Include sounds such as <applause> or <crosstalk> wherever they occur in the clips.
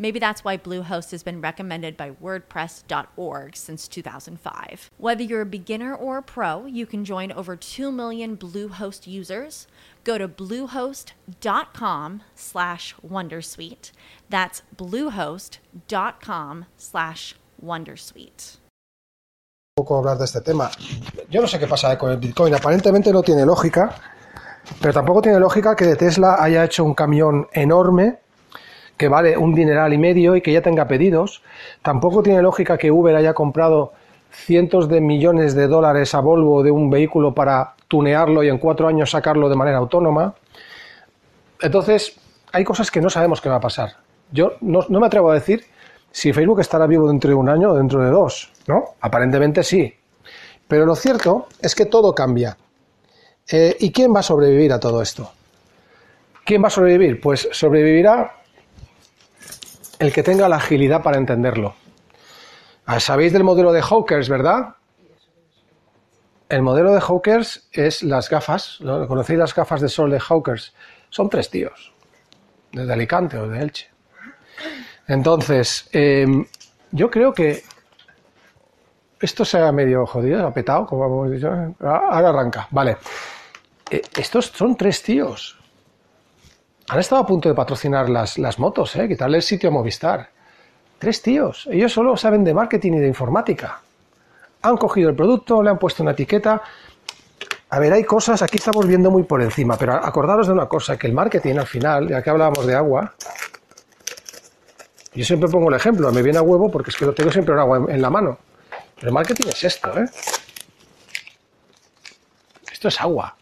Maybe that's why Bluehost has been recommended by WordPress.org since 2005. Whether you're a beginner or a pro, you can join over 2 million Bluehost users. Go to bluehost.com slash Wondersuite. That's bluehost.com slash Wondersuite. poco hablar de este tema. Yo no sé qué pasa ¿eh? con el Bitcoin. Aparentemente no tiene lógica, pero tampoco tiene lógica que Tesla haya hecho un camión enorme que vale un dineral y medio y que ya tenga pedidos. Tampoco tiene lógica que Uber haya comprado cientos de millones de dólares a Volvo de un vehículo para tunearlo y en cuatro años sacarlo de manera autónoma. Entonces, hay cosas que no sabemos qué va a pasar. Yo no, no me atrevo a decir si Facebook estará vivo dentro de un año o dentro de dos, ¿no? Aparentemente sí. Pero lo cierto es que todo cambia. Eh, ¿Y quién va a sobrevivir a todo esto? ¿Quién va a sobrevivir? Pues sobrevivirá el que tenga la agilidad para entenderlo. Ah, Sabéis del modelo de Hawkers, ¿verdad? El modelo de Hawkers es las gafas. ¿no? ¿Conocéis las gafas de sol de Hawkers? Son tres tíos, desde Alicante o de Elche. Entonces, eh, yo creo que esto se ha medio jodido, ha petado, como hemos dicho. Ahora arranca, vale. Eh, estos son tres tíos. Han estado a punto de patrocinar las, las motos, ¿eh? quitarle el sitio a Movistar. Tres tíos. Ellos solo saben de marketing y de informática. Han cogido el producto, le han puesto una etiqueta. A ver, hay cosas, aquí estamos viendo muy por encima, pero acordaros de una cosa, que el marketing al final, ya que hablábamos de agua, yo siempre pongo el ejemplo, me viene a huevo porque es que lo tengo siempre agua en la mano. Pero el marketing es esto, ¿eh? Esto es agua.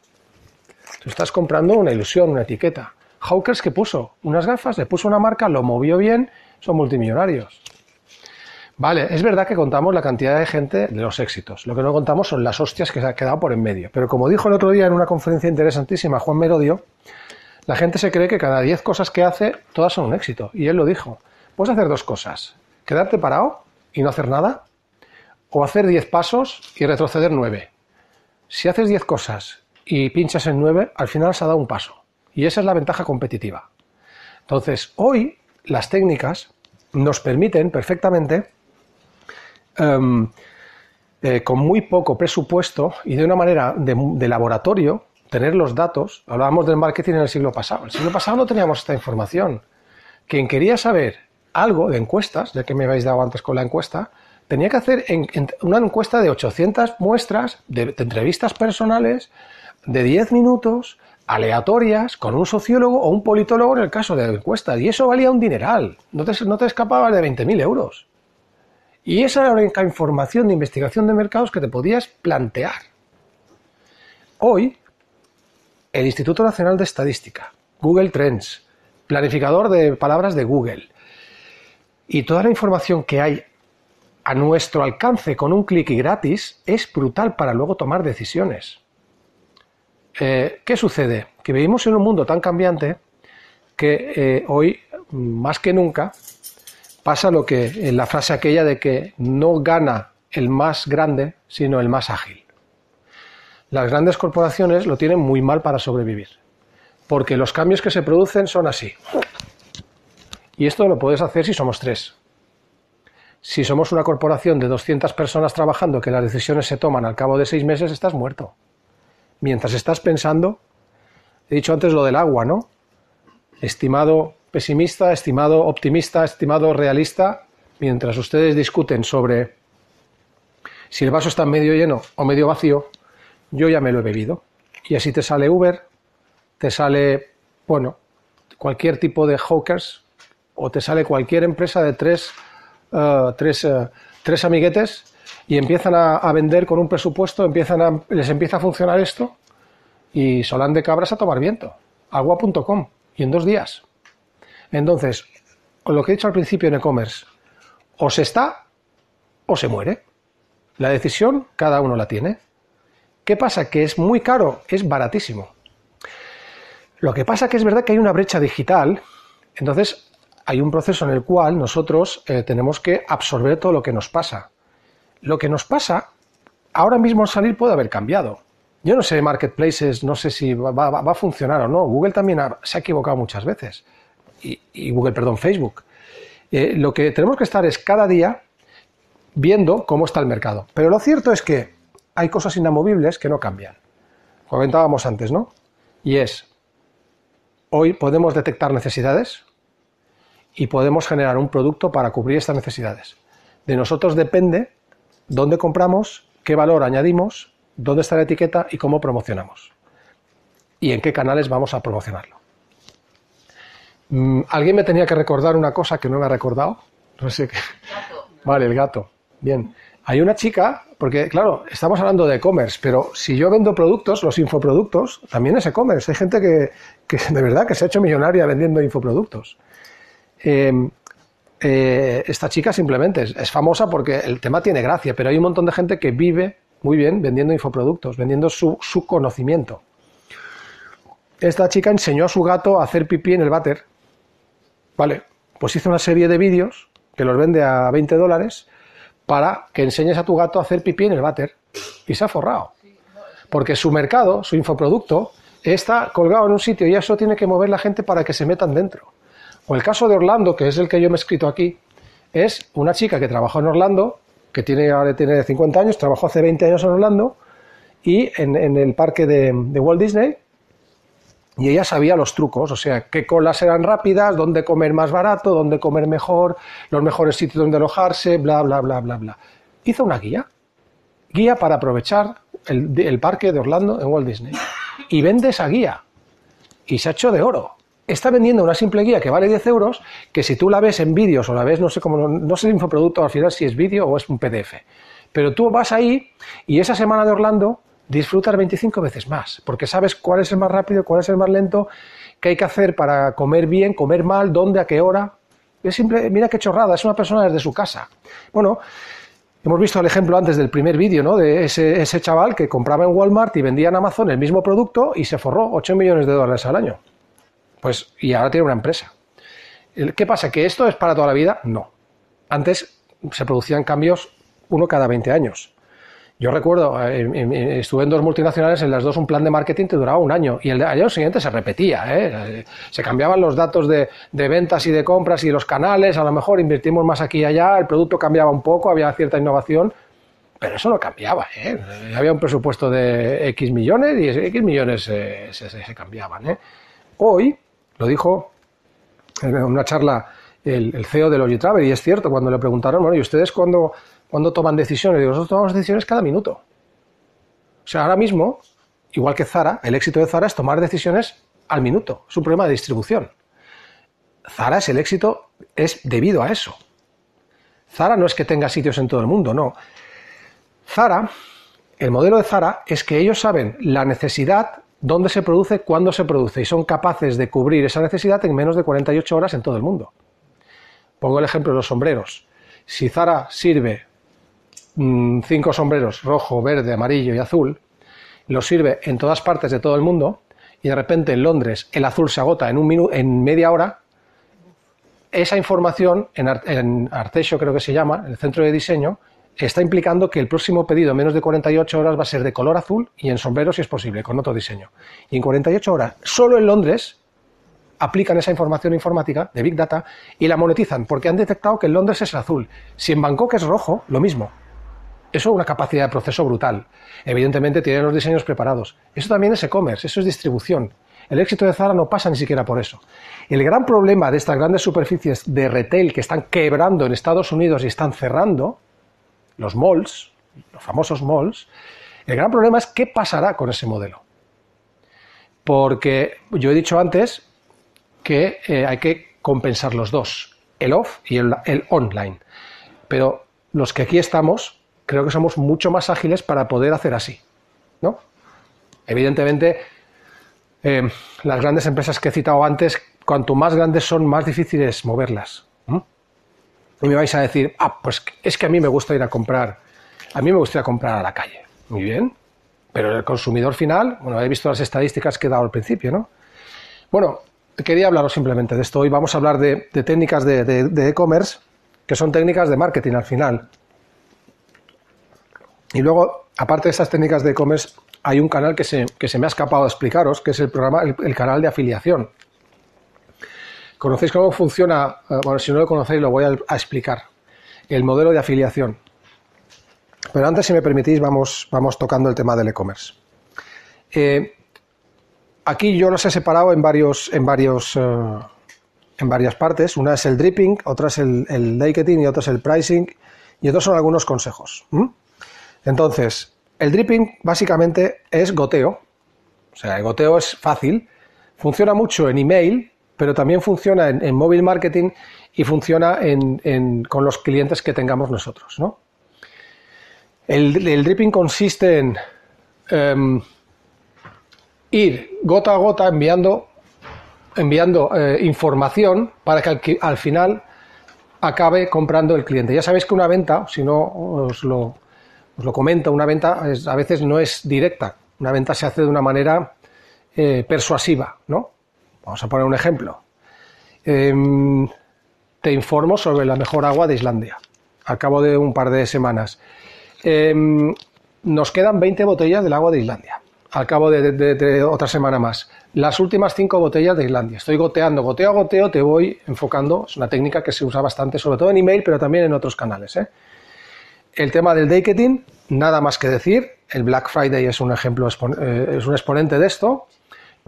Tú estás comprando una ilusión, una etiqueta. Hawkers que puso unas gafas, le puso una marca, lo movió bien, son multimillonarios. Vale, es verdad que contamos la cantidad de gente de los éxitos. Lo que no contamos son las hostias que se ha quedado por en medio. Pero como dijo el otro día en una conferencia interesantísima Juan Merodio, la gente se cree que cada 10 cosas que hace, todas son un éxito. Y él lo dijo. Puedes hacer dos cosas. Quedarte parado y no hacer nada. O hacer 10 pasos y retroceder 9. Si haces 10 cosas y pinchas en 9, al final se ha dado un paso. Y esa es la ventaja competitiva. Entonces, hoy las técnicas nos permiten perfectamente, em, eh, con muy poco presupuesto y de una manera de, laboratorio, tener los datos. Hablábamos del marketing en el siglo pasado. En el siglo pasado no teníamos esta información. Quien quería saber algo de encuestas, ya que me habéis dado antes con la encuesta, tenía que hacer una encuesta de 800 muestras de, de entrevistas personales de 10 minutos, aleatorias, con un sociólogo o un politólogo en el caso de la encuesta. Y eso valía un dineral. No te, no te escapabas de 20.000 euros. Y esa era la única información de investigación de mercados que te podías plantear. Hoy, el Instituto Nacional de Estadística, Google Trends, planificador de palabras de Google, y toda la información que hay a nuestro alcance con un clic y gratis es brutal para luego tomar decisiones. Eh, ¿Qué sucede? Que vivimos en un mundo tan cambiante que eh, hoy, más que nunca, pasa lo que en la frase aquella de que no gana el más grande, sino el más ágil. Las grandes corporaciones lo tienen muy mal para sobrevivir, porque los cambios que se producen son así. Y esto lo puedes hacer si somos tres. Si somos una corporación de 200 personas trabajando que las decisiones se toman al cabo de seis meses, estás muerto. Mientras estás pensando, he dicho antes lo del agua, ¿no? Estimado pesimista, estimado optimista, estimado realista, mientras ustedes discuten sobre si el vaso está medio lleno o medio vacío, yo ya me lo he bebido. Y así te sale Uber, te sale, bueno, cualquier tipo de hawkers o te sale cualquier empresa de tres, eh, tres, eh, tres amiguetes y empiezan a, vender con un presupuesto, empiezan a, les empieza a funcionar esto y solan de cabras a tomar viento. Agua.com y en dos días. Entonces, lo que he dicho al principio en e-commerce, o se está o se muere. La decisión cada uno la tiene. ¿Qué pasa? Que es muy caro, es baratísimo. Lo que pasa que es verdad que hay una brecha digital, entonces hay un proceso en el cual nosotros eh, tenemos que absorber todo lo que nos pasa. Lo que nos pasa, ahora mismo al salir puede haber cambiado. Yo no sé marketplaces, no sé si va, a funcionar o no. Google también se ha equivocado muchas veces. Y, y Google, perdón, Facebook. Eh, lo que tenemos que estar es cada día viendo cómo está el mercado. Pero lo cierto es que hay cosas inamovibles que no cambian. Comentábamos antes, ¿no? Y es, hoy podemos detectar necesidades y podemos generar un producto para cubrir estas necesidades. De nosotros depende dónde compramos, qué valor añadimos, dónde está la etiqueta y cómo promocionamos. Y en qué canales vamos a promocionarlo. Mm, Alguien me tenía que recordar una cosa que no me ha recordado. <laughs> No sé qué. Vale, el gato. Bien. Hay una chica, porque claro, estamos hablando de e-commerce, pero si yo vendo productos, los infoproductos, también es e-commerce. Hay gente que, que, de verdad que se ha hecho millonaria vendiendo infoproductos. Eh, eh, esta chica simplemente es, famosa porque el tema tiene gracia, pero hay un montón de gente que vive muy bien vendiendo infoproductos, vendiendo su, su conocimiento. Esta chica enseñó a su gato a hacer pipí en el váter. Vale, pues hizo una serie de vídeos que los vende a 20 dólares para que enseñes a tu gato a hacer pipí en el váter. Y se ha forrado. Porque su mercado, su infoproducto, está colgado en un sitio y eso tiene que mover la gente para que se metan dentro. O el caso de Orlando, que es el que yo me he escrito aquí, es una chica que trabajó en Orlando, que tiene, ahora tiene 50 años, trabajó hace 20 años en Orlando, y en, el parque de, de Walt Disney, y ella sabía los trucos, o sea, qué colas eran rápidas, dónde comer más barato, dónde comer mejor, los mejores sitios donde alojarse, bla, bla, bla, bla, bla. Hizo una guía, guía para aprovechar el, el parque de Orlando en Walt Disney. Y vende esa guía. Y se ha hecho de oro. Está vendiendo una simple guía que vale 10 euros, que si tú la ves en vídeos o la ves, no sé cómo, no sé el infoproducto al final si es vídeo o es un PDF. Pero tú vas ahí y esa semana de Orlando disfrutar 25 veces más, porque sabes cuál es el más rápido, cuál es el más lento, qué hay que hacer para comer bien, comer mal, dónde, a qué hora. Es simple, mira qué chorrada, es una persona desde su casa. Bueno, hemos visto el ejemplo antes del primer vídeo, ¿no? De ese, ese chaval que compraba en Walmart y vendía en Amazon el mismo producto y se forró 8 millones de dólares al año. Pues, y ahora tiene una empresa. ¿Qué pasa? ¿Que esto es para toda la vida? No. Antes se producían cambios uno cada 20 años. Yo recuerdo, eh, estuve en dos multinacionales, en las dos un plan de marketing que duraba un año y el año siguiente se repetía. ¿eh? Se cambiaban los datos de, ventas y de compras y los canales, a lo mejor invertimos más aquí y allá, el producto cambiaba un poco, había cierta innovación, pero eso no cambiaba. ¿eh? Había un presupuesto de X millones y X millones eh, se, cambiaban. Hoy, lo dijo en una charla el, CEO de Logitravel, y es cierto, cuando le preguntaron, bueno, ¿y ustedes cuando toman decisiones. Digo, nosotros tomamos decisiones cada minuto. O sea, ahora mismo, igual que Zara, el éxito de Zara es tomar decisiones al minuto. Es un problema de distribución. Zara es el éxito, es debido a eso. Zara no es que tenga sitios en todo el mundo, no. Zara, el modelo de Zara es que ellos saben la necesidad, dónde se produce, cuándo se produce, y son capaces de cubrir esa necesidad en menos de 48 horas en todo el mundo. Pongo el ejemplo de los sombreros. Si Zara sirve cinco sombreros, rojo, verde, amarillo y azul, los sirve en todas partes de todo el mundo, y de repente en Londres el azul se agota en, un minuto, en media hora, esa información, en, en Artesio creo que se llama, el centro de diseño, está implicando que el próximo pedido en menos de 48 horas va a ser de color azul y en sombreros si es posible, con otro diseño. Y en 48 horas, solo en Londres, aplican esa información informática de Big Data y la monetizan, porque han detectado que en Londres es azul. Si en Bangkok es rojo, lo mismo. Eso es una capacidad de proceso brutal. Evidentemente tienen los diseños preparados. Eso también es e-commerce, eso es distribución. El éxito de Zara no pasa ni siquiera por eso. El gran problema de estas grandes superficies de retail que están quebrando en Estados Unidos y están cerrando, los malls, los famosos malls, el gran problema es qué pasará con ese modelo. Porque yo he dicho antes que eh, hay que compensar los dos, el off y el, online. Pero los que aquí estamos, creo que somos mucho más ágiles para poder hacer así, ¿no? Evidentemente, eh, las grandes empresas que he citado antes, cuanto más grandes son, más difíciles moverlas. Y me vais a decir, ah, pues es que a mí me gusta ir a comprar, a mí me gusta ir a comprar a la calle. Muy bien, pero el consumidor final, bueno, he visto las estadísticas que he dado al principio, ¿no? Bueno, quería hablaros simplemente de esto. Hoy vamos a hablar de, técnicas de e-commerce, que son técnicas de marketing al final. Y luego, aparte de estas técnicas de e-commerce, hay un canal que se, me ha escapado de explicaros, que es el programa, el, canal de afiliación. ¿Conocéis cómo funciona? Eh, bueno, si no lo conocéis, lo voy a, explicar. El modelo de afiliación. Pero antes, si me permitís, vamos, vamos tocando el tema del e-commerce. Eh, aquí yo los he separado en varios, en varios, eh, en varias partes. Una es el dripping, otra es el, el y otra es el pricing y otros son algunos consejos. Entonces, el dripping básicamente es goteo. O sea, el goteo es fácil. Funciona mucho en email, pero también funciona en, móvil marketing y funciona con los clientes que tengamos nosotros. ¿no? El, dripping consiste en em, ir gota a gota enviando, eh, información para que al, al, final acabe comprando el cliente. Ya sabéis que una venta, si no os lo, os lo comento, una venta a veces no es directa, una venta se hace de una manera eh, persuasiva, ¿no? Vamos a poner un ejemplo. Em, te informo sobre la mejor agua de Islandia, al cabo de un par de semanas. Em, nos quedan 20 botellas del agua de Islandia, al cabo de, otra semana más. Las últimas 5 botellas de Islandia. Estoy goteando, goteo a goteo, te voy enfocando. Es una técnica que se usa bastante, sobre todo en email, pero también en otros canales. ¿eh? El tema del ticketing, nada más que decir. El Black Friday es un ejemplo, eh, es un exponente de esto.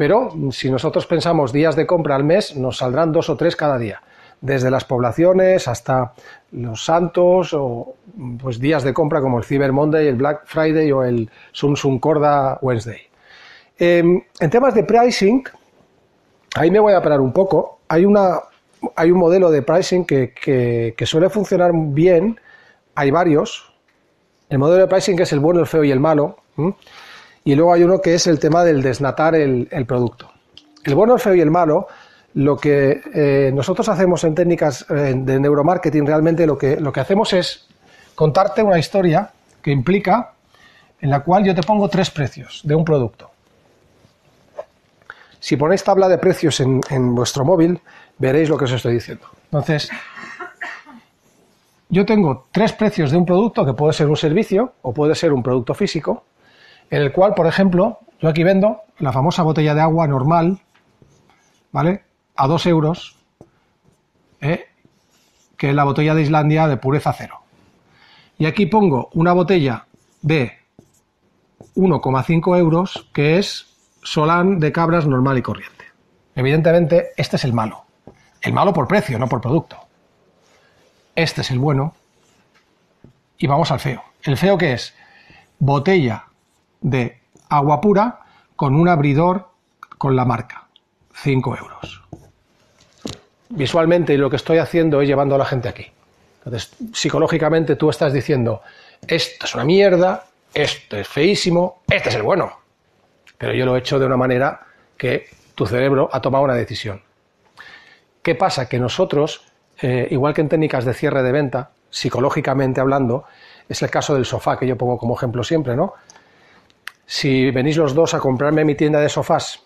Pero si nosotros pensamos días de compra al mes, nos saldrán dos o tres cada día. Desde las poblaciones hasta los santos o pues días de compra como el Cyber Monday, el Black Friday o el Samsung Corda Wednesday. Em, en temas de pricing, ahí me voy a parar un poco. Hay, una, hay un modelo de pricing que, que suele funcionar bien hay varios. El modelo de pricing que es el bueno, el feo y el malo. Y luego hay uno que es el tema del desnatar el, producto. El bueno, el feo y el malo, lo que eh, nosotros hacemos en técnicas eh, de neuromarketing, realmente lo que, lo que hacemos es contarte una historia que implica en la cual yo te pongo tres precios de un producto. Si ponéis tabla de precios en, en vuestro móvil, veréis lo que os estoy diciendo. Entonces, yo tengo tres precios de un producto que puede ser un servicio o puede ser un producto físico, en el cual, por ejemplo, yo aquí vendo la famosa botella de agua normal, ¿vale? A dos euros, ¿eh? que es la botella de Islandia de pureza cero. Y aquí pongo una botella de 1,5 euros, que es Solán de cabras normal y corriente. Evidentemente, este es el malo. El malo por precio, no por producto. Este es el bueno. Y vamos al feo. ¿El feo qué es? Botella de agua pura con un abridor con la marca. 5 euros. Visualmente lo que estoy haciendo es llevando a la gente aquí. Entonces, psicológicamente tú estás diciendo, esto es una mierda, esto es feísimo, este es el bueno. Pero yo lo he hecho de una manera que tu cerebro ha tomado una decisión. ¿Qué pasa? Que nosotros eh, igual que en técnicas de cierre de venta, psicológicamente hablando, es el caso del sofá que yo pongo como ejemplo siempre, ¿no? Si venís los dos a comprarme mi tienda de sofás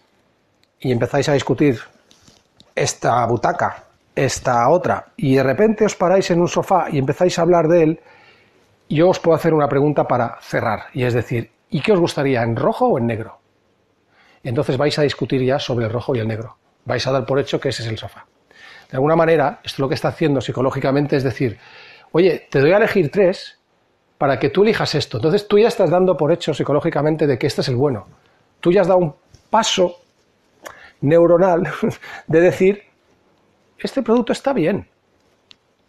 y empezáis a discutir esta butaca, esta otra, y de repente os paráis en un sofá y empezáis a hablar de él, yo os puedo hacer una pregunta para cerrar, y es decir, ¿y qué os gustaría, en rojo o en negro? Entonces vais a discutir ya sobre el rojo y el negro. Vais a dar por hecho que ese es el sofá. De alguna manera, esto lo que está haciendo psicológicamente es decir, oye, te doy a elegir tres para que tú elijas esto. Entonces tú ya estás dando por hecho psicológicamente de que este es el bueno. Tú ya has dado un paso neuronal <laughs> de decir, este producto está bien.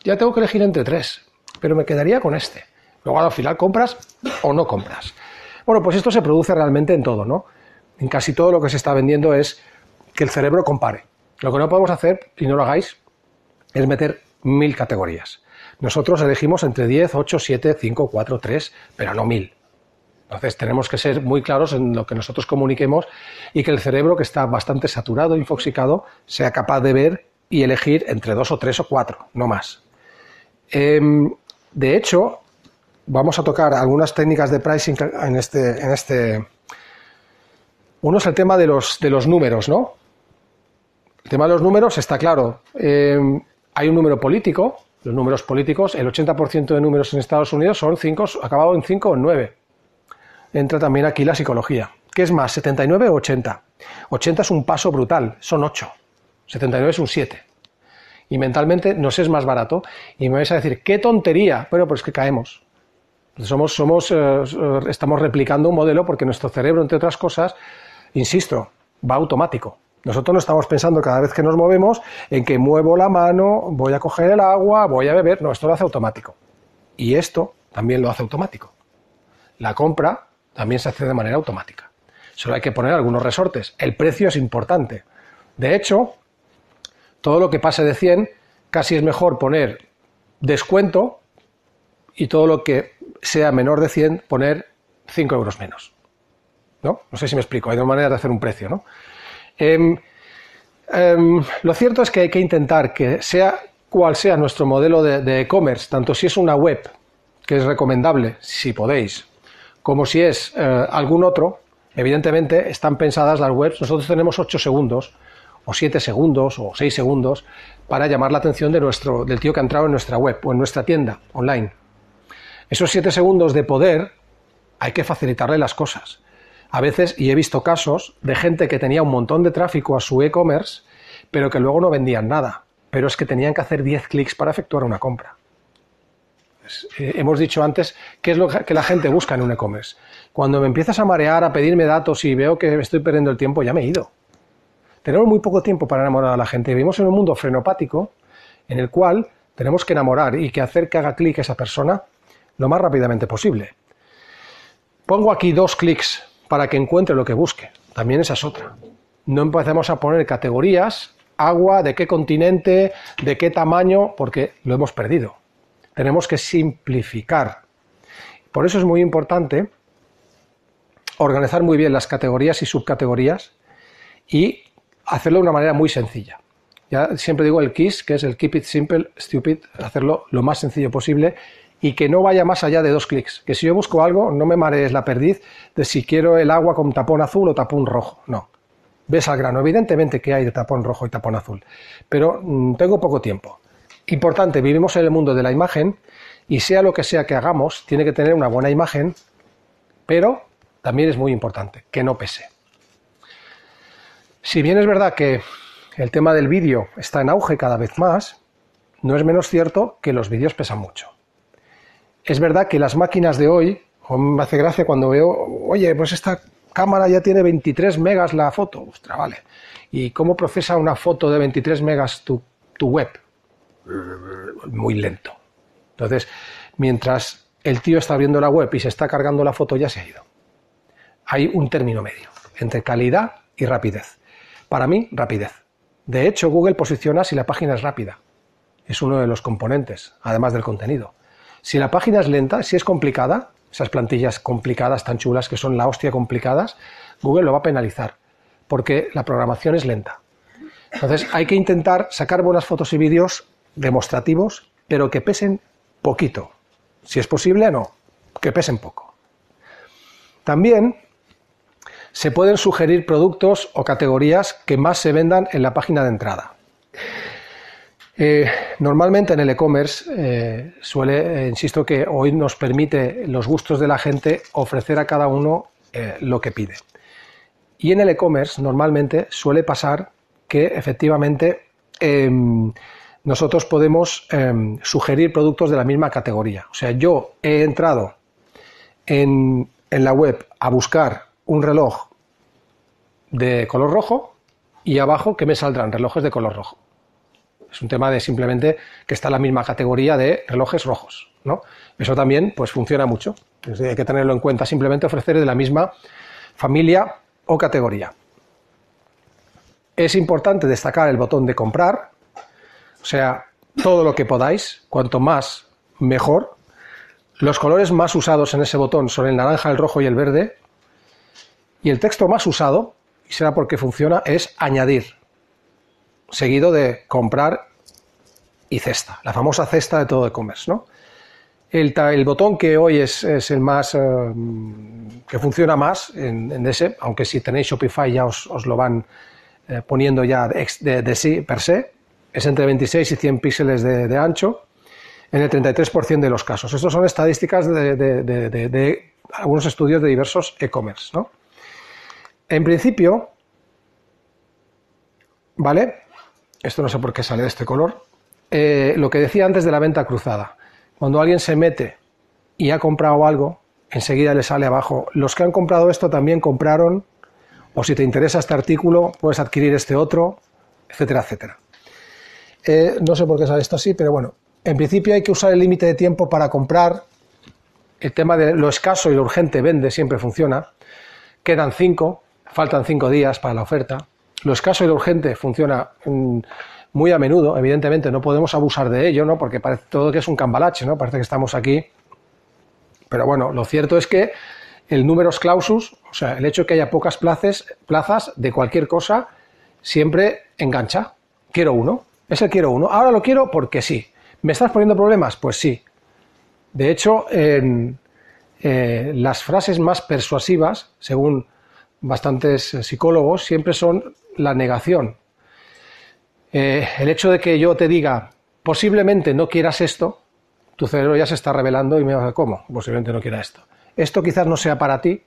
Ya tengo que elegir entre tres, pero me quedaría con este. Luego al final compras o no compras. Bueno, pues esto se produce realmente en todo, ¿no? En casi todo lo que se está vendiendo es que el cerebro compare. Lo que no podemos hacer, y no lo hagáis, es meter mil categorías. Nosotros elegimos entre 10, 8, 7, 5, 4, 3, pero no mil. Entonces tenemos que ser muy claros en lo que nosotros comuniquemos y que el cerebro, que está bastante saturado, infoxicado, sea capaz de ver y elegir entre dos o tres o cuatro, no más. Em, de hecho, vamos a tocar algunas técnicas de pricing en este, en este. Uno es el tema de los, números, ¿no? El tema de los números está claro. Em, hay un número político, los números políticos, el 80% de números en Estados Unidos son 5, acabado en 5 o en 9. Entra también aquí la psicología. ¿Qué es más, 79 o 80? 80 es un paso brutal, son 8. 79 es un 7. Y mentalmente nos es más barato. Y me vais a decir, qué tontería. Bueno, pues que caemos. Somos, somos, eh, estamos replicando un modelo porque nuestro cerebro, entre otras cosas, insisto, va automático. Nosotros no estamos pensando cada vez que nos movemos en que muevo la mano, voy a coger el agua, voy a beber. No, esto lo hace automático. Y esto también lo hace automático. La compra también se hace de manera automática. Solo hay que poner algunos resortes. El precio es importante. De hecho, todo lo que pase de 100, casi es mejor poner descuento y todo lo que sea menor de 100, poner 5 euros menos. ¿No? No sé si me explico. Hay dos maneras de hacer un precio, ¿no? Em, em, lo cierto es que hay que intentar que sea cual sea nuestro modelo de e-commerce, tanto si es una web, que es recomendable, si podéis, como si es eh, algún otro, evidentemente están pensadas las webs, nosotros tenemos 8 segundos, o 7 segundos, o 6 segundos, para llamar la atención de nuestro, del tío que ha entrado en nuestra web o en nuestra tienda online. Esos 7 segundos de poder hay que facilitarle las cosas a veces, y he visto casos de gente que tenía un montón de tráfico a su e-commerce, pero que luego no vendían nada. Pero es que tenían que hacer 10 clics para efectuar una compra. Eh, hemos dicho antes qué es lo que la gente busca en un e-commerce. Cuando me empiezas a marear, a pedirme datos y veo que estoy perdiendo el tiempo, ya me he ido. Tenemos muy poco tiempo para enamorar a la gente. Vivimos en un mundo frenopático en el cual tenemos que enamorar y que hacer que haga clic esa persona lo más rápidamente posible. Pongo aquí dos clics para que encuentre lo que busque. También esa es otra. No empecemos a poner categorías, agua, de qué continente, de qué tamaño, porque lo hemos perdido. Tenemos que simplificar. Por eso es muy importante organizar muy bien las categorías y subcategorías y hacerlo de una manera muy sencilla. Ya siempre digo el KISS, que es el Keep It Simple, Stupid, hacerlo lo más sencillo posible y que no vaya más allá de dos clics. Que si yo busco algo, no me marees la perdiz de si quiero el agua con tapón azul o tapón rojo. No. Ves al grano. Evidentemente que hay de tapón rojo y tapón azul. Pero mm, tengo poco tiempo. Importante, vivimos en el mundo de la imagen y sea lo que sea que hagamos, tiene que tener una buena imagen, pero también es muy importante que no pese. Si bien es verdad que el tema del vídeo está en auge cada vez más, no es menos cierto que los vídeos pesan mucho. Es verdad que las máquinas de hoy, me hace gracia cuando veo, oye, pues esta cámara ya tiene 23 megas la foto. Ostras, vale. ¿Y cómo procesa una foto de 23 megas tu, web? Muy lento. Entonces, mientras el tío está abriendo la web y se está cargando la foto, ya se ha ido. Hay un término medio entre calidad y rapidez. Para mí, rapidez. De hecho, Google posiciona si la página es rápida. Es uno de los componentes, además del contenido. Si la página es lenta, si es complicada, esas plantillas complicadas tan chulas que son la hostia complicadas, Google lo va a penalizar, porque la programación es lenta. Entonces hay que intentar sacar buenas fotos y vídeos demostrativos, pero que pesen poquito. Si es posible, no, que pesen poco. También se pueden sugerir productos o categorías que más se vendan en la página de entrada. Eh, normalmente en el e-commerce eh, suele, eh, insisto que hoy nos permite los gustos de la gente ofrecer a cada uno lo que pide. Y en el e-commerce normalmente suele pasar que efectivamente em, nosotros podemos em, sugerir productos de la misma categoría. O sea, yo he entrado en, en la web a buscar un reloj de color rojo y abajo que me saldrán relojes de color rojo. Es un tema de simplemente que está en la misma categoría de relojes rojos. ¿no? Eso también pues, funciona mucho. hay que tenerlo en cuenta. Simplemente ofrecer de la misma familia o categoría. Es importante destacar el botón de comprar. O sea, todo lo que podáis, cuanto más, mejor. Los colores más usados en ese botón son el naranja, el rojo y el verde. Y el texto más usado, y será porque funciona, es añadir, seguido de comprar y cesta, la famosa cesta de todo e-commerce. El, botón que hoy es, el más eh, que funciona más en, ese, aunque si tenéis Shopify ya os, lo van eh, poniendo ya de, sí per se, es entre 26 y 100 píxeles de, ancho en el 33% de los casos. Estas son estadísticas de, algunos estudios de diversos e-commerce. En principio, ¿vale? Esto no sé por qué sale de este color. Eh, lo que decía antes de la venta cruzada. Cuando alguien se mete y ha comprado algo, enseguida le sale abajo, los que han comprado esto también compraron, o si te interesa este artículo, puedes adquirir este otro, etcétera, etcétera. Eh, no sé por qué sale esto así, pero bueno, en principio hay que usar el límite de tiempo para comprar. El tema de lo escaso y lo urgente vende, siempre funciona. Quedan cinco, faltan cinco días para la oferta. Lo escaso y lo urgente funciona mm, muy a menudo, evidentemente no podemos abusar de ello, ¿no? Porque parece todo que es un cambalache, ¿no? Parece que estamos aquí. Pero bueno, lo cierto es que el números clausus, o sea, el hecho de que haya pocas plazas, de cualquier cosa, siempre engancha. Quiero uno, es el quiero uno. Ahora lo quiero porque sí. ¿Me estás poniendo problemas? Pues sí. De hecho, eh, las frases más persuasivas, según bastantes psicólogos, siempre son la negación. Eh, el hecho de que yo te diga, posiblemente no quieras esto, tu cerebro ya se está revelando y me va a ¿cómo? Posiblemente no quiera esto. Esto quizás no sea para ti,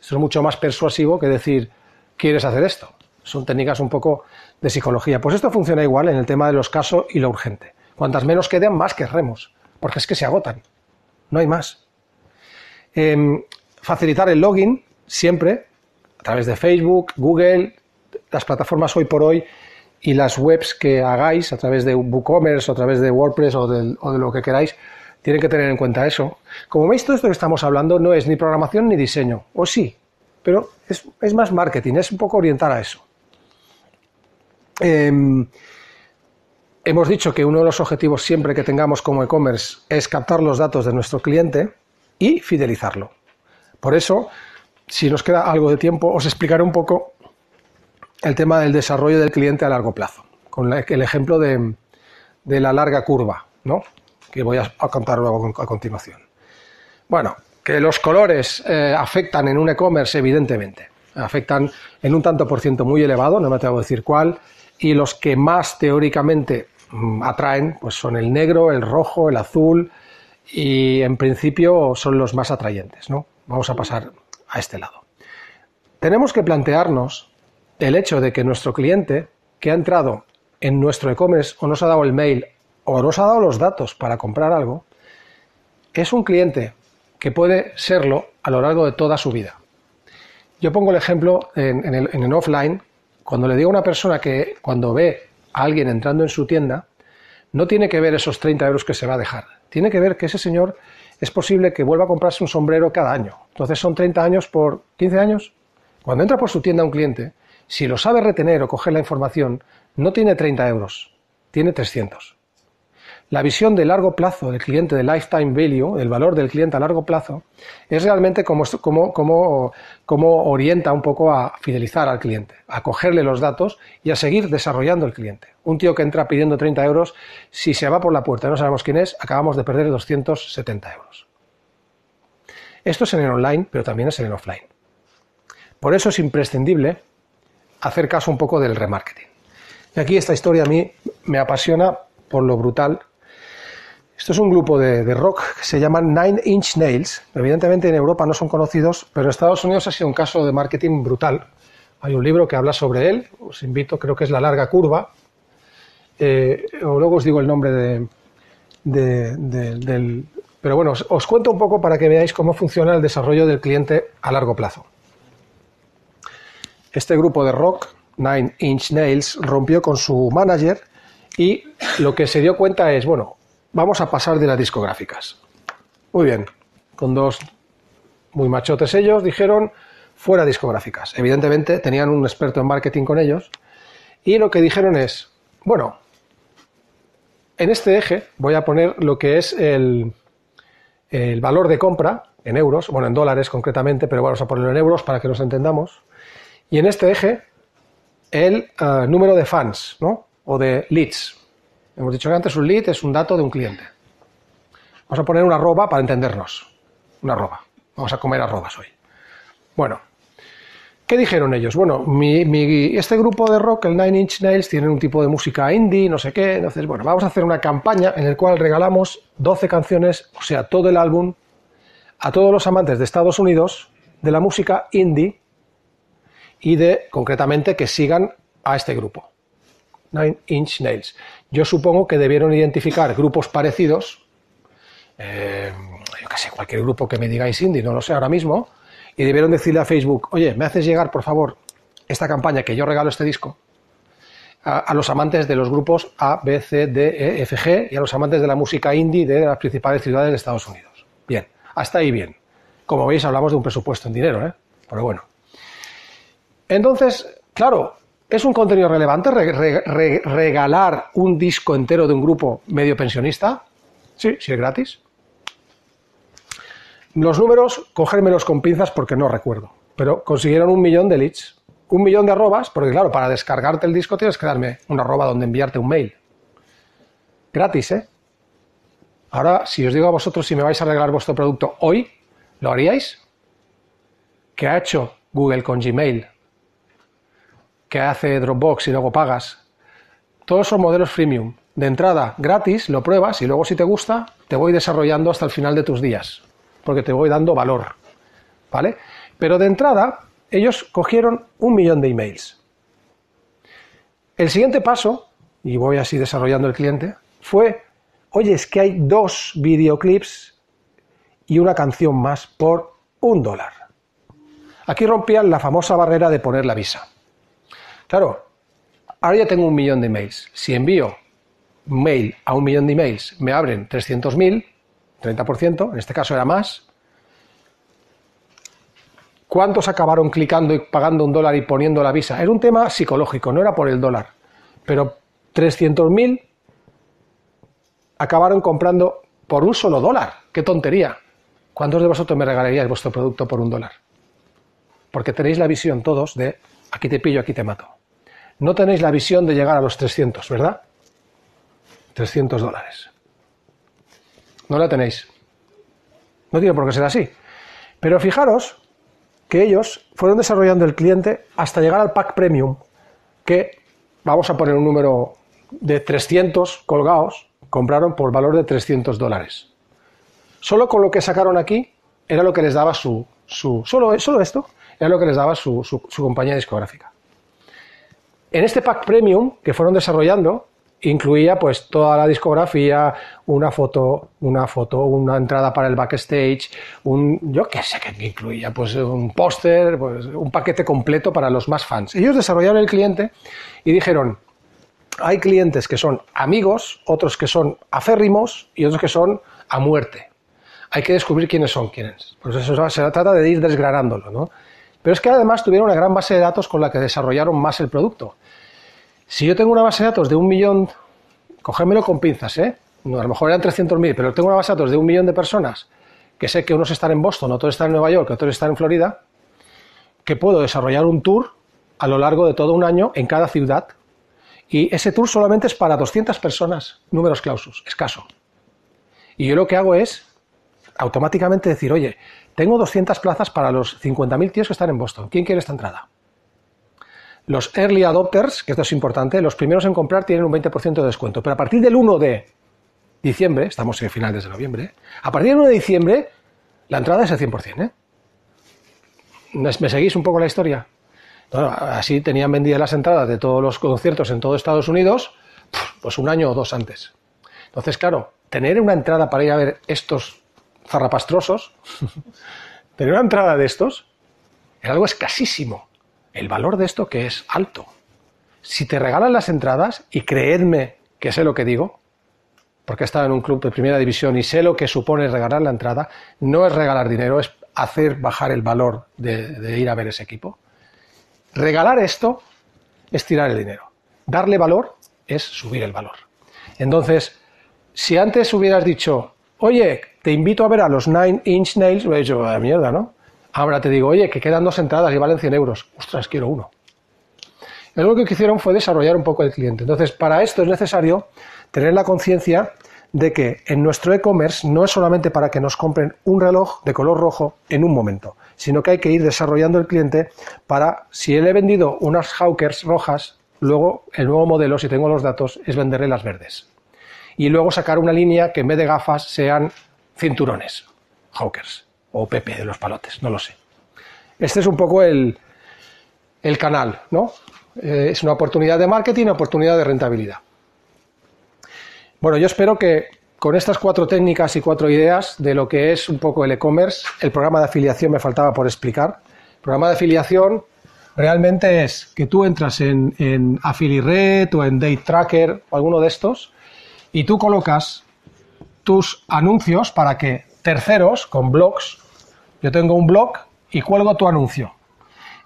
esto es mucho más persuasivo que decir, ¿quieres hacer esto? Son técnicas un poco de psicología. Pues esto funciona igual en el tema de los casos y lo urgente. Cuantas menos quedan, más querremos, porque es que se agotan. No hay más. Em, facilitar el login siempre a través de Facebook, Google, las plataformas hoy por hoy y las webs que hagáis a través de WooCommerce o a través de WordPress o de, lo que queráis, tienen que tener en cuenta eso. Como veis, todo esto que estamos hablando no es ni programación ni diseño, o sí, pero es, más marketing, es un poco orientar a eso. Em, hemos dicho que uno de los objetivos siempre que tengamos como e-commerce es captar los datos de nuestro cliente y fidelizarlo. Por eso, si nos queda algo de tiempo, os explicaré un poco el tema del desarrollo del cliente a largo plazo, con el ejemplo de, la larga curva, ¿no? que voy a, contar luego a continuación. Bueno, que los colores eh, afectan en un e-commerce, evidentemente, afectan en un tanto por ciento muy elevado, no me atrevo a decir cuál, y los que más teóricamente mm, atraen pues son el negro, el rojo, el azul, y en principio son los más atrayentes. ¿no? Vamos a pasar a este lado. Tenemos que plantearnos el hecho de que nuestro cliente que ha entrado en nuestro e-commerce o nos ha dado el mail o nos ha dado los datos para comprar algo, es un cliente que puede serlo a lo largo de toda su vida. Yo pongo el ejemplo en, el, offline, cuando le digo a una persona que cuando ve a alguien entrando en su tienda, no tiene que ver esos 30 euros que se va a dejar, tiene que ver que ese señor es posible que vuelva a comprarse un sombrero cada año. Entonces son 30 años por 15 años. Cuando entra por su tienda un cliente, si lo sabe retener o coger la información, no tiene 30 euros, tiene 300. La visión de largo plazo del cliente, de lifetime value, el valor del cliente a largo plazo, es realmente como, orienta un poco a fidelizar al cliente, a cogerle los datos y a seguir desarrollando el cliente. Un tío que entra pidiendo 30 euros, si se va por la puerta y no sabemos quién es, acabamos de perder 270 euros. Esto es en el online, pero también es en el offline. Por eso es imprescindible hacer caso un poco del remarketing. Y aquí esta historia a mí me apasiona por lo brutal. Esto es un grupo de, rock que se llama Nine Inch Nails. Evidentemente en Europa no son conocidos, pero en Estados Unidos ha sido un caso de marketing brutal. Hay un libro que habla sobre él, os invito, creo que es La larga curva. Eh, luego os digo el nombre de, del... Pero bueno, os cuento un poco para que veáis cómo funciona el desarrollo del cliente a largo plazo. Este grupo de rock, Nine Inch Nails, rompió con su manager y lo que se dio cuenta es, bueno, vamos a pasar de las discográficas. Muy bien, con dos muy machotes ellos, dijeron fuera discográficas. Evidentemente tenían un experto en marketing con ellos y lo que dijeron es, bueno, en este eje voy a poner lo que es el, el valor de compra en euros, bueno, en dólares concretamente, pero vamos a ponerlo en euros para que nos entendamos. Y en este eje, el eh, número de fans, ¿no? O de leads. Hemos dicho que antes un lead es un dato de un cliente. Vamos a poner una arroba para entendernos. Una arroba. Vamos a comer arrobas hoy. Bueno, ¿qué dijeron ellos? Bueno, mi, este grupo de rock, el Nine Inch Nails, tiene un tipo de música indie, no sé qué. Entonces, bueno, vamos a hacer una campaña en la cual regalamos 12 canciones, o sea, todo el álbum, a todos los amantes de Estados Unidos de la música indie y de, concretamente, que sigan a este grupo. Nine Inch Nails. Yo supongo que debieron identificar grupos parecidos, eh, yo qué sé, cualquier grupo que me digáis indie, no lo sé ahora mismo, y debieron decirle a Facebook, oye, me haces llegar, por favor, esta campaña que yo regalo este disco a, los amantes de los grupos A, B, C, D, E, F, G y a los amantes de la música indie de las principales ciudades de Estados Unidos. Bien, hasta ahí bien. Como veis, hablamos de un presupuesto en dinero, ¿eh? Pero bueno. Entonces, claro, ¿es un contenido relevante regalar un disco entero de un grupo medio pensionista? Sí, si es gratis. Los números, cogérmelos con pinzas porque no recuerdo, pero consiguieron un millón de leads, un millón de arrobas, porque claro, para descargarte el disco tienes que darme una arroba donde enviarte un mail. Gratis, ¿eh? Ahora, si os digo a vosotros si me vais a regalar vuestro producto hoy, ¿lo haríais? ¿Qué ha hecho Google con Gmail? ¿Qué hace Dropbox y luego pagas? Todos son modelos freemium. De entrada, gratis, lo pruebas y luego si te gusta, te voy desarrollando hasta el final de tus días porque te voy dando valor. ¿Vale? Pero de entrada, ellos cogieron un millón de emails. El siguiente paso, y voy así desarrollando el cliente, fue, oye, es que hay dos videoclips y una canción más por un dólar. Aquí rompían la famosa barrera de poner la visa. Claro, ahora ya tengo un millón de emails. Si envío mail a un millón de emails, me abren 300.000, 30%, en este caso era más. ¿Cuántos acabaron clicando y pagando un dólar y poniendo la visa? Era un tema psicológico, no era por el dólar. Pero 300.000 acabaron comprando por un solo dólar. ¡Qué tontería! ¿Cuántos de vosotros me regalaríais vuestro producto por un dólar? Porque tenéis la visión todos de aquí te pillo, aquí te mato. No tenéis la visión de llegar a los 300, ¿verdad? 300 dólares. No la tenéis. No tiene por qué ser así. Pero fijaros que ellos fueron desarrollando el cliente hasta llegar al pack premium, que vamos a poner un número de 300 colgados, compraron por valor de 300 dólares. Solo con lo que sacaron aquí era lo que les daba su, su solo, solo esto era lo que les daba su, su compañía discográfica. En este pack premium que fueron desarrollando, incluía pues toda la discografía, una foto, una foto, una entrada para el backstage, un yo qué sé qué incluía, pues un póster, pues un paquete completo para los más fans. Ellos desarrollaron el cliente y dijeron, hay clientes que son amigos, otros que son aférrimos y otros que son a muerte. Hay que descubrir quiénes son quiénes. Pues eso se trata de ir desgranándolo, ¿no? Pero es que además tuvieron una gran base de datos con la que desarrollaron más el producto. Si yo tengo una base de datos de un millón, cogérmelo con pinzas, ¿eh? a lo mejor eran 300.000, pero tengo una base de datos de un millón de personas, que sé que unos están en Boston, otros están en Nueva York, otros están en Florida, que puedo desarrollar un tour a lo largo de todo un año en cada ciudad. Y ese tour solamente es para 200 personas, números clausus, escaso. Y yo lo que hago es automáticamente decir, oye, tengo 200 plazas para los 50.000 tíos que están en Boston. ¿Quién quiere esta entrada? Los early adopters, que esto es importante, los primeros en comprar tienen un 20% de descuento, pero a partir del 1 de diciembre, estamos en finales de noviembre, a partir del 1 de diciembre la entrada es el 100%. ¿eh? ¿Me seguís un poco la historia? así tenían vendidas las entradas de todos los conciertos en todo Estados Unidos, pues un año o dos antes. Entonces, claro, tener una entrada para ir a ver estos zarrapastrosos, <laughs> tener una entrada de estos, era algo escasísimo el valor de esto que es alto. Si te regalan las entradas, y creedme que sé lo que digo, porque he estado en un club de primera división y sé lo que supone regalar la entrada, no es regalar dinero, es hacer bajar el valor de, ir a ver ese equipo. Regalar esto es tirar el dinero. Darle valor es subir el valor. Entonces, si antes hubieras dicho, oye, te invito a ver a los Nine Inch Nails, hubiera dicho, la mierda, ¿no? Ahora te digo, oye, que quedan dos entradas y valen 100 euros. Ostras, quiero uno. Lo que hicieron fue desarrollar un poco el cliente. Entonces, para esto es necesario tener la conciencia de que en nuestro e-commerce no es solamente para que nos compren un reloj de color rojo en un momento, sino que hay que ir desarrollando el cliente para, si él he vendido unas Hawkers rojas, luego el nuevo modelo, si tengo los datos, es venderle las verdes. Y luego sacar una línea que en vez de gafas sean cinturones, Hawkers o Pepe de los palotes, no lo sé. Este es un poco el, el canal, ¿no? Eh, es una oportunidad de marketing, una oportunidad de rentabilidad. Bueno, yo espero que con estas cuatro técnicas y cuatro ideas de lo que es un poco el e-commerce, el programa de afiliación me faltaba por explicar. El programa de afiliación realmente es que tú entras en, en Affiliate o en Date Tracker o alguno de estos y tú colocas tus anuncios para que terceros con blogs, yo tengo un blog y cuelgo tu anuncio.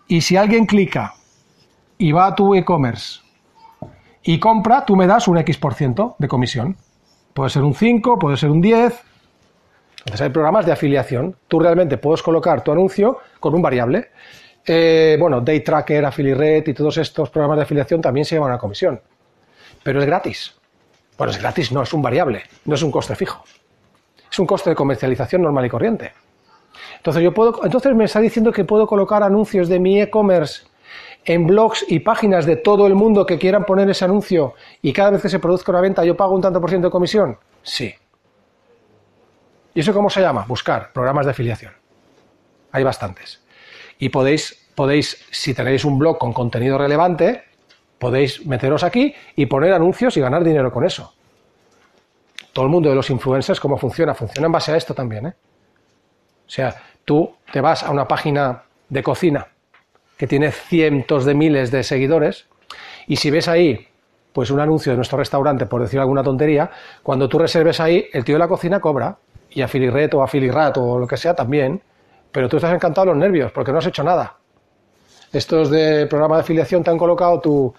Y si alguien clica y va a tu e-commerce y compra, tú me das un X% por ciento de comisión. Puede ser un 5, puede ser un 10. Entonces hay programas de afiliación. Tú realmente puedes colocar tu anuncio con un variable. Eh, bueno, Day Tracker, Affiliate y todos estos programas de afiliación también se llevan a comisión. Pero es gratis. Bueno, es gratis, no, es un variable, no es un coste fijo. Es un coste de comercialización normal y corriente. Entonces, yo puedo, entonces me está diciendo que puedo colocar anuncios de mi e-commerce en blogs y páginas de todo el mundo que quieran poner ese anuncio y cada vez que se produzca una venta yo pago un tanto por ciento de comisión? Sí. ¿Y eso cómo se llama? Buscar programas de afiliación. Hay bastantes. Y podéis, podéis, si tenéis un blog con contenido relevante, podéis meteros aquí y poner anuncios y ganar dinero con eso. Todo el mundo de los influencers, ¿cómo funciona? Funciona en base a esto también. ¿eh? O sea, tú te vas a una página de cocina que tiene cientos de miles de seguidores, y si ves ahí pues un anuncio de nuestro restaurante, por decir alguna tontería, cuando tú reserves ahí, el tío de la cocina cobra, y a Filirret o a Filirrat o lo que sea también, pero tú estás encantado de los nervios porque no has hecho nada. Estos de programa de afiliación te han colocado tu,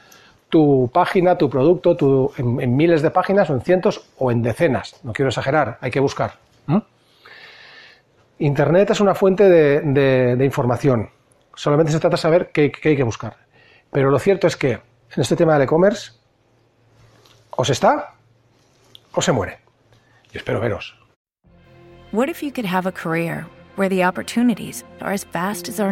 tu página, tu producto, tu, en, miles de páginas o en cientos o en decenas. No quiero exagerar, hay que buscar. Internet es una fuente de, de información. Solamente se trata de saber qué, qué hay que buscar. Pero lo cierto es que en este tema del e-commerce, o se está o se muere. Yo espero veros. What if you could have a career where the opportunities are as vast as our